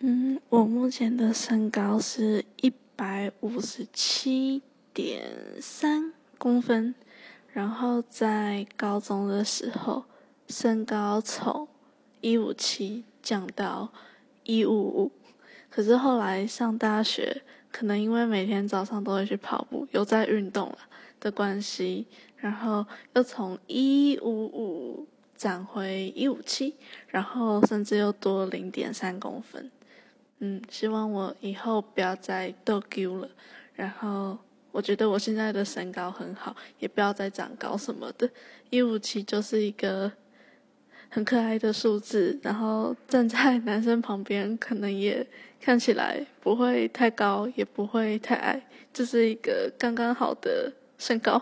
嗯，我目前的身高是一百五十七点三公分，然后在高中的时候，身高从一五七降到一五五，可是后来上大学，可能因为每天早上都会去跑步，又在运动了的关系，然后又从一五五长回一五七，然后甚至又多零点三公分。嗯，希望我以后不要再逗 Q 了。然后我觉得我现在的身高很好，也不要再长高什么的。一五七就是一个很可爱的数字，然后站在男生旁边，可能也看起来不会太高，也不会太矮，就是一个刚刚好的身高。